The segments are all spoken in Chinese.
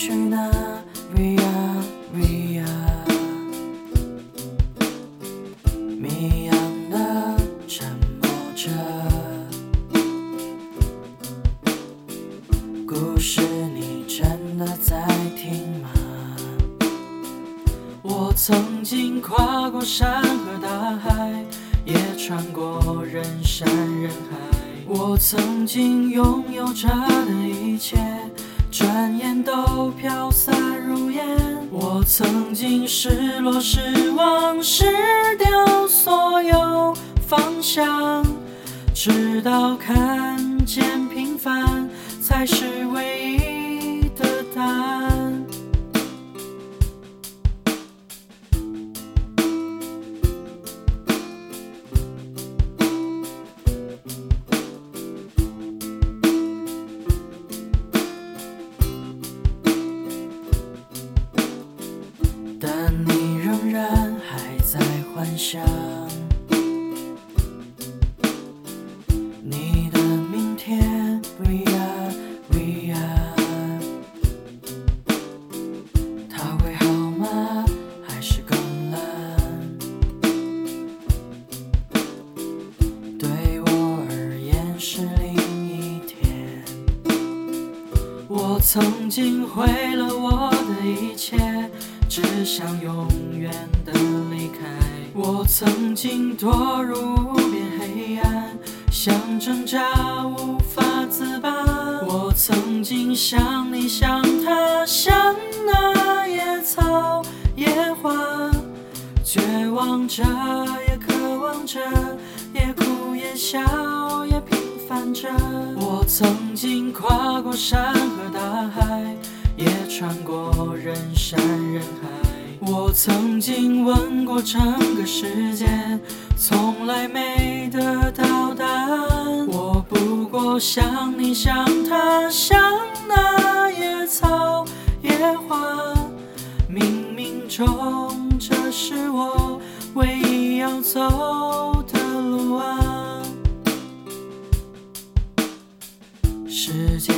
去哪？Via Via，谜样的沉默着，故事你真的在听吗？我曾经跨过山和大海，也穿过人山人海。我曾经拥有着的一切，转眼都飘散如烟。我曾经失落、失望、失掉所有方向，直到看见平凡才是唯幻想你的明天，via via 他会好吗？还是更烂？对我而言是另一天。我曾经毁了我的一切，只想永远的离开。我曾经堕入无边黑暗，想挣扎无法自拔。我曾经像你，像他，像那野草野花，绝望着，也渴望着，也哭也笑，也平凡着。我曾经跨过山和大海，也穿过人山人海。我曾经问过整个世界，从来没得到答案。我不过像你，像他，像那野草野花，冥冥中这是我唯一要走的路啊。时间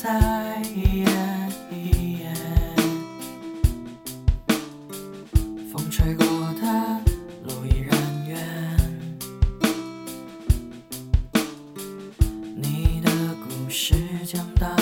在一夜一夜，风吹过的路依然远。你的故事讲到。